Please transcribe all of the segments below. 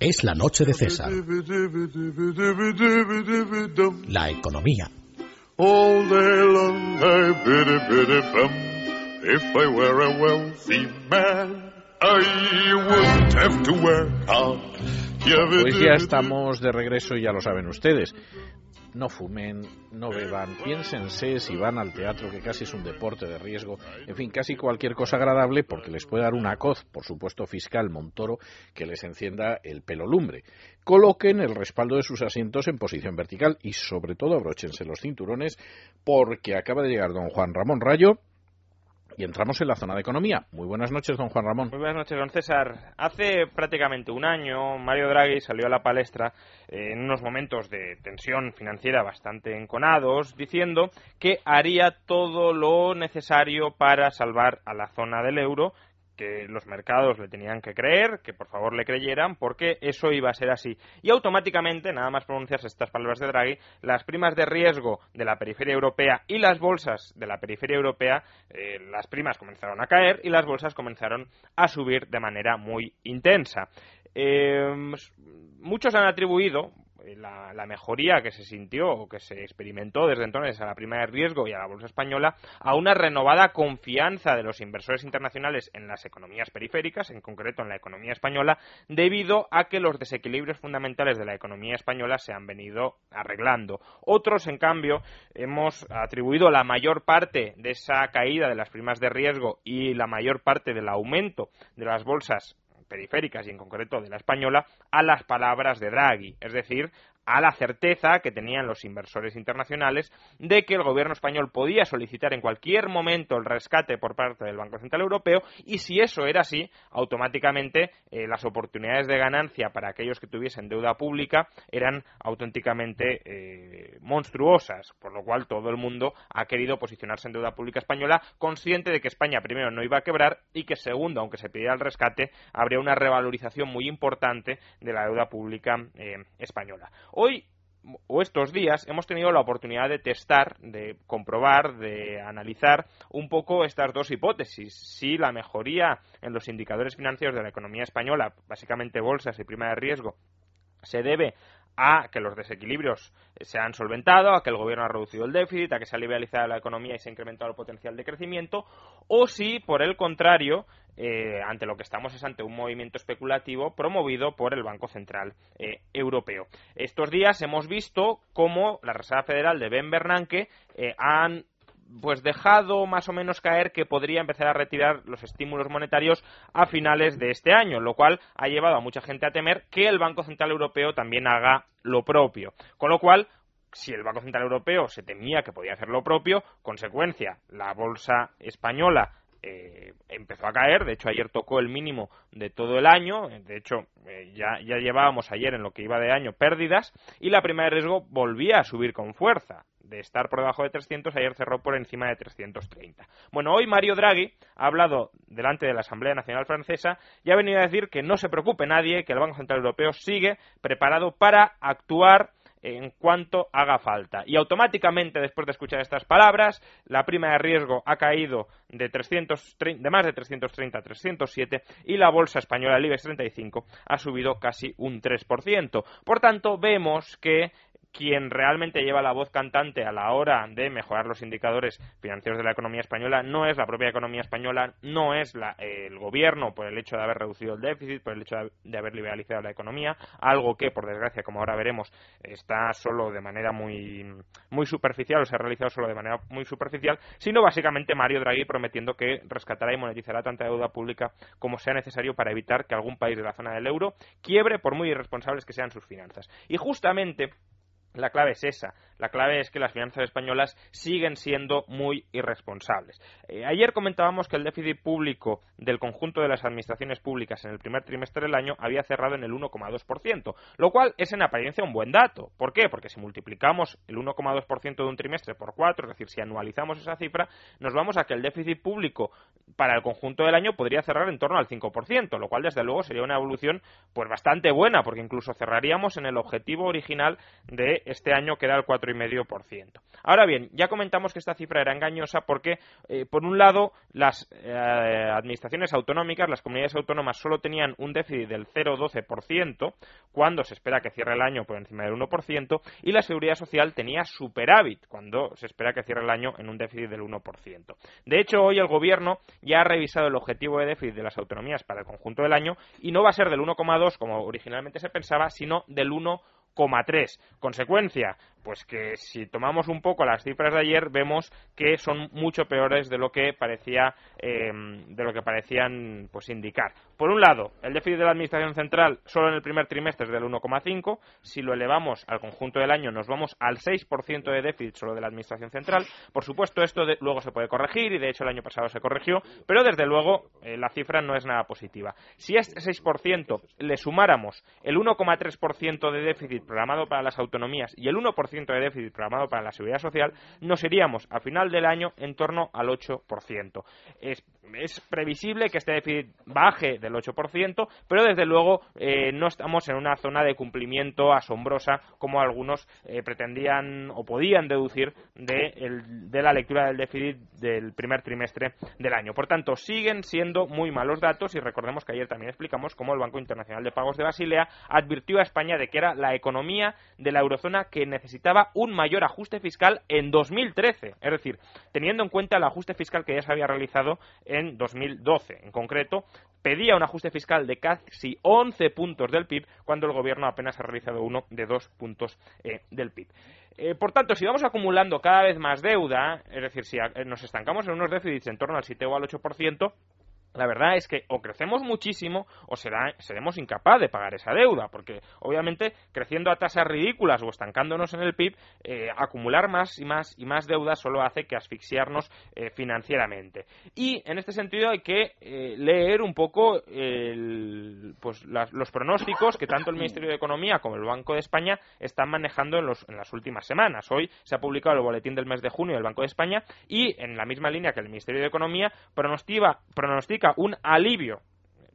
Es la noche de César. La economía. Pues ya estamos de regreso y ya lo saben ustedes. No fumen, no beban, piénsense si van al teatro, que casi es un deporte de riesgo, en fin, casi cualquier cosa agradable, porque les puede dar una coz, por supuesto fiscal, Montoro, que les encienda el pelo lumbre. Coloquen el respaldo de sus asientos en posición vertical y, sobre todo, abróchense los cinturones, porque acaba de llegar don Juan Ramón Rayo, y entramos en la zona de economía. Muy buenas noches, don Juan Ramón. Muy buenas noches, don César. Hace prácticamente un año, Mario Draghi salió a la palestra eh, en unos momentos de tensión financiera bastante enconados, diciendo que haría todo lo necesario para salvar a la zona del euro que los mercados le tenían que creer, que por favor le creyeran, porque eso iba a ser así. Y automáticamente, nada más pronunciarse estas palabras de Draghi, las primas de riesgo de la periferia europea y las bolsas de la periferia europea, eh, las primas comenzaron a caer y las bolsas comenzaron a subir de manera muy intensa. Eh, muchos han atribuido, eh, la, mejoría que se sintió o que se experimentó desde entonces a la prima de riesgo y a la bolsa española a una renovada confianza de los inversores internacionales en las economías periféricas, en concreto en la economía española, debido a que los desequilibrios fundamentales de la economía española se han venido arreglando. Otros, en cambio, hemos atribuido la mayor parte de esa caída de las primas de riesgo y la mayor parte del aumento de las bolsas periféricas y en concreto de la española a las palabras de Draghi, es decir, a la certeza que tenían los inversores internacionales de que el gobierno español podía solicitar en cualquier momento el rescate por parte del Banco Central Europeo y si eso era así, automáticamente eh, las oportunidades de ganancia para aquellos que tuviesen deuda pública eran auténticamente eh, monstruosas, por lo cual todo el mundo ha querido posicionarse en deuda pública española, consciente de que España primero no iba a quebrar y que segundo, aunque se pidiera el rescate, habría una revalorización muy importante de la deuda pública eh, española. Hoy o estos días hemos tenido la oportunidad de testar, de comprobar, de analizar un poco estas dos hipótesis. Si la mejoría en los indicadores financieros de la economía española, básicamente bolsas y prima de riesgo, se debe a que los desequilibrios se han solventado, a que el gobierno ha reducido el déficit, a que se ha liberalizado la economía y se ha incrementado el potencial de crecimiento, o si, por el contrario, eh, ante lo que estamos es ante un movimiento especulativo promovido por el Banco Central eh, Europeo. Estos días hemos visto cómo la Reserva Federal de Ben Bernanke eh, han pues dejado más o menos caer que podría empezar a retirar los estímulos monetarios a finales de este año, lo cual ha llevado a mucha gente a temer que el Banco Central Europeo también haga lo propio. Con lo cual, si el Banco Central Europeo se temía que podía hacer lo propio, consecuencia, la bolsa española eh, empezó a caer, de hecho ayer tocó el mínimo de todo el año, de hecho eh, ya, ya llevábamos ayer en lo que iba de año pérdidas y la prima de riesgo volvía a subir con fuerza de estar por debajo de 300, ayer cerró por encima de 330. Bueno, hoy Mario Draghi ha hablado delante de la Asamblea Nacional Francesa y ha venido a decir que no se preocupe nadie, que el Banco Central Europeo sigue preparado para actuar en cuanto haga falta. Y automáticamente, después de escuchar estas palabras, la prima de riesgo ha caído de, 330, de más de 330 a 307 y la bolsa española, el IBEX 35, ha subido casi un 3%. Por tanto, vemos que quien realmente lleva la voz cantante a la hora de mejorar los indicadores financieros de la economía española no es la propia economía española, no es el gobierno por el hecho de haber reducido el déficit, por el hecho de haber liberalizado la economía, algo que, por desgracia, como ahora veremos, está solo de manera muy, muy superficial o se ha realizado solo de manera muy superficial, sino básicamente Mario Draghi prometiendo que rescatará y monetizará tanta deuda pública como sea necesario para evitar que algún país de la zona del euro quiebre por muy irresponsables que sean sus finanzas. Y justamente la clave es esa. La clave es que las finanzas españolas siguen siendo muy irresponsables. Eh, ayer comentábamos que el déficit público del conjunto de las administraciones públicas en el primer trimestre del año había cerrado en el 1,2%, lo cual es en apariencia un buen dato. ¿Por qué? Porque si multiplicamos el 1,2% de un trimestre por cuatro, es decir, si anualizamos esa cifra, nos vamos a que el déficit público para el conjunto del año podría cerrar en torno al 5%, lo cual desde luego sería una evolución pues bastante buena, porque incluso cerraríamos en el objetivo original de este año que era el 4,5%. 4,5%. Ahora bien, ya comentamos que esta cifra era engañosa porque, eh, por un lado, las eh, administraciones autonómicas, las comunidades autónomas, solo tenían un déficit del 0,12% cuando se espera que cierre el año por encima del 1% y la seguridad social tenía superávit cuando se espera que cierre el año en un déficit del 1%. De hecho, hoy el gobierno ya ha revisado el objetivo de déficit de las autonomías para el conjunto del año y no va a ser del 1,2 como originalmente se pensaba, sino del 1,3. Consecuencia, pues que si tomamos un poco las cifras de ayer vemos que son mucho peores de lo que parecía em, de lo que parecían pues indicar. Por un lado el déficit de la administración central solo en el primer trimestre es del 1,5 si lo elevamos al conjunto del año nos vamos al 6% de déficit solo de la administración central. Por supuesto esto luego se puede corregir y de hecho el año pasado se corrigió pero desde luego eh, la cifra no es nada positiva. Si a este 6% le sumáramos el 1,3% de déficit programado para las autonomías y el 1% de déficit programado para la seguridad social, nos iríamos a final del año en torno al 8%. Es, es previsible que este déficit baje del 8%, pero desde luego eh, no estamos en una zona de cumplimiento asombrosa como algunos eh, pretendían o podían deducir de, de la lectura del déficit del primer trimestre del año. Por tanto, siguen siendo muy malos datos y recordemos que ayer también explicamos cómo el Banco Internacional de Pagos de Basilea advirtió a España de que era la economía de la eurozona que necesitaba un mayor ajuste fiscal en 2013, es decir, teniendo en cuenta el ajuste fiscal que ya se había realizado en 2012. En concreto, pedía un ajuste fiscal de casi 11 puntos del PIB cuando el gobierno apenas ha realizado uno de 2 puntos eh, del PIB. Eh, por tanto, si vamos acumulando cada vez más deuda, es decir, si nos estancamos en unos déficits en torno al 7 o al 8%, la verdad es que o crecemos muchísimo o seremos incapaz de pagar esa deuda, porque obviamente creciendo a tasas ridículas o estancándonos en el PIB, eh, acumular más y más y más deuda solo hace que asfixiarnos eh, financieramente. Y en este sentido hay que eh, leer un poco pues, los pronósticos que tanto el Ministerio de Economía como el Banco de España están manejando en, en las últimas semanas. Hoy se ha publicado el boletín del mes de junio del Banco de España y en la misma línea que el Ministerio de Economía pronostica, pronostica un alivio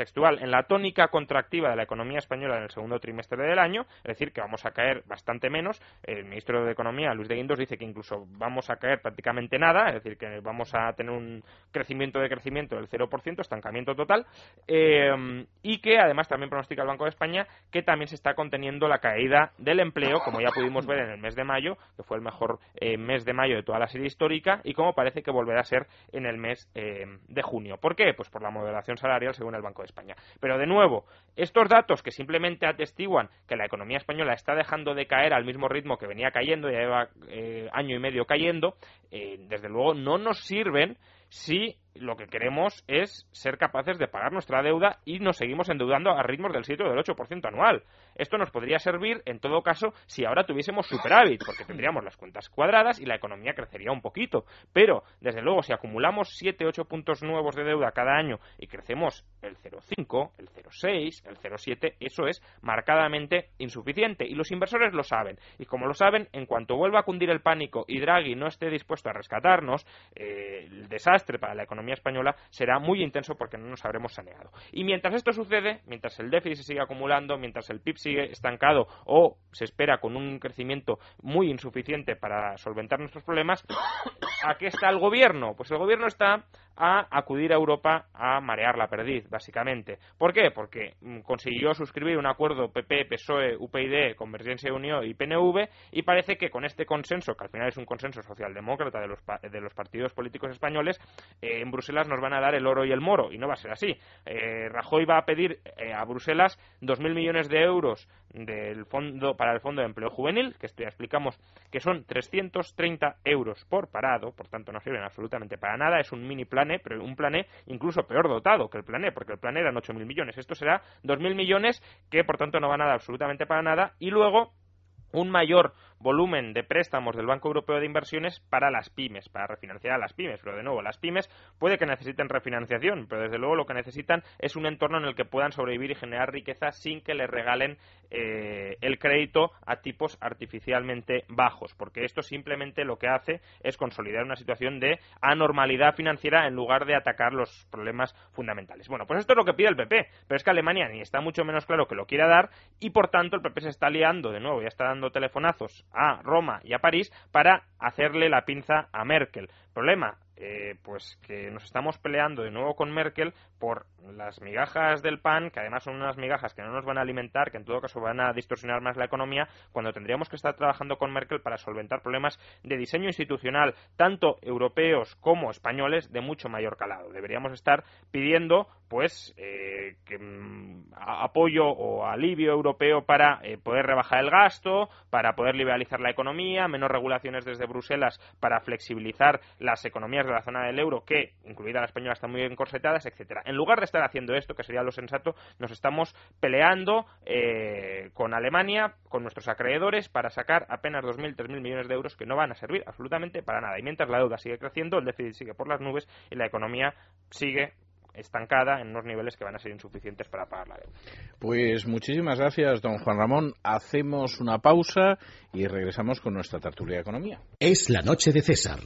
textual en la tónica contractiva de la economía española en el segundo trimestre del año, es decir, que vamos a caer bastante menos. El ministro de Economía, Luis de Guindos, dice que incluso vamos a caer prácticamente nada, es decir, que vamos a tener un crecimiento de crecimiento del 0%, estancamiento total, eh, y que además también pronostica el Banco de España que también se está conteniendo la caída del empleo, como ya pudimos ver en el mes de mayo, que fue el mejor eh, mes de mayo de toda la serie histórica, y como parece que volverá a ser en el mes eh, de junio. ¿Por qué? Pues por la moderación salarial según el Banco de España. Pero de nuevo, estos datos que simplemente atestiguan que la economía española está dejando de caer al mismo ritmo que venía cayendo, ya lleva eh, año y medio cayendo, desde luego no nos sirven si lo que queremos es ser capaces de pagar nuestra deuda y nos seguimos endeudando a ritmos del 7 o del 8% anual. Esto nos podría servir, en todo caso, si ahora tuviésemos superávit, porque tendríamos las cuentas cuadradas y la economía crecería un poquito. Pero, desde luego, si acumulamos 7 8 puntos nuevos de deuda cada año y crecemos el 0,5, el 0,6, el 0,7, eso es marcadamente insuficiente. Y los inversores lo saben. Y como lo saben, en cuanto vuelva a cundir el pánico y Draghi no esté dispuesto a rescatarnos, eh, el desastre para la economía economía española será muy intenso porque no nos habremos saneado. Y mientras esto sucede, mientras el déficit se sigue acumulando, mientras el PIB sigue estancado o se espera con un crecimiento muy insuficiente para solventar nuestros problemas, ¿a qué está el gobierno? Pues el gobierno está a acudir a Europa a marear la perdiz, básicamente. ¿Por qué? Porque mm, consiguió suscribir un acuerdo PP, PSOE, UPyD, Convergencia y Unión y PNV y parece que con este consenso, que al final es un consenso socialdemócrata de los, de los partidos políticos españoles, eh, en Bruselas nos van a dar el oro y el moro y no va a ser así. Eh, Rajoy va a pedir eh, a Bruselas 2.000 millones de euros del fondo para el Fondo de Empleo Juvenil, que esto ya explicamos que son 330 euros por parado, por tanto no sirven absolutamente para nada, es un mini pero un plané incluso peor dotado que el plané, porque el plané eran 8.000 millones. Esto será 2.000 millones que, por tanto, no van a dar absolutamente para nada. Y luego un mayor volumen de préstamos del Banco Europeo de Inversiones para las pymes, para refinanciar a las pymes. Pero de nuevo, las pymes puede que necesiten refinanciación, pero desde luego lo que necesitan es un entorno en el que puedan sobrevivir y generar riqueza sin que les regalen eh, el crédito a tipos artificialmente bajos, porque esto simplemente lo que hace es consolidar una situación de anormalidad financiera en lugar de atacar los problemas fundamentales. Bueno, pues esto es lo que pide el PP, pero es que Alemania ni está mucho menos claro que lo quiera dar y por tanto el PP se está liando de nuevo, ya está dando telefonazos a Roma y a París para hacerle la pinza a Merkel. Problema, eh, pues que nos estamos peleando de nuevo con Merkel por las migajas del pan, que además son unas migajas que no nos van a alimentar, que en todo caso van a distorsionar más la economía, cuando tendríamos que estar trabajando con Merkel para solventar problemas de diseño institucional, tanto europeos como españoles, de mucho mayor calado. Deberíamos estar pidiendo, pues, eh, que, mm, apoyo o alivio europeo para eh, poder rebajar el gasto, para poder liberalizar la economía, menos regulaciones desde Bruselas para flexibilizar las economías de la zona del euro, que, incluida la española, están muy encorsetadas, etcétera. En lugar de estar haciendo esto, que sería lo sensato, nos estamos peleando eh, con Alemania, con nuestros acreedores, para sacar apenas 2.000, 3.000 millones de euros que no van a servir absolutamente para nada. Y mientras la deuda sigue creciendo, el déficit sigue por las nubes y la economía sigue estancada en unos niveles que van a ser insuficientes para pagar la deuda. Pues muchísimas gracias, don Juan Ramón. Hacemos una pausa y regresamos con nuestra tertulia de economía. Es la noche de César.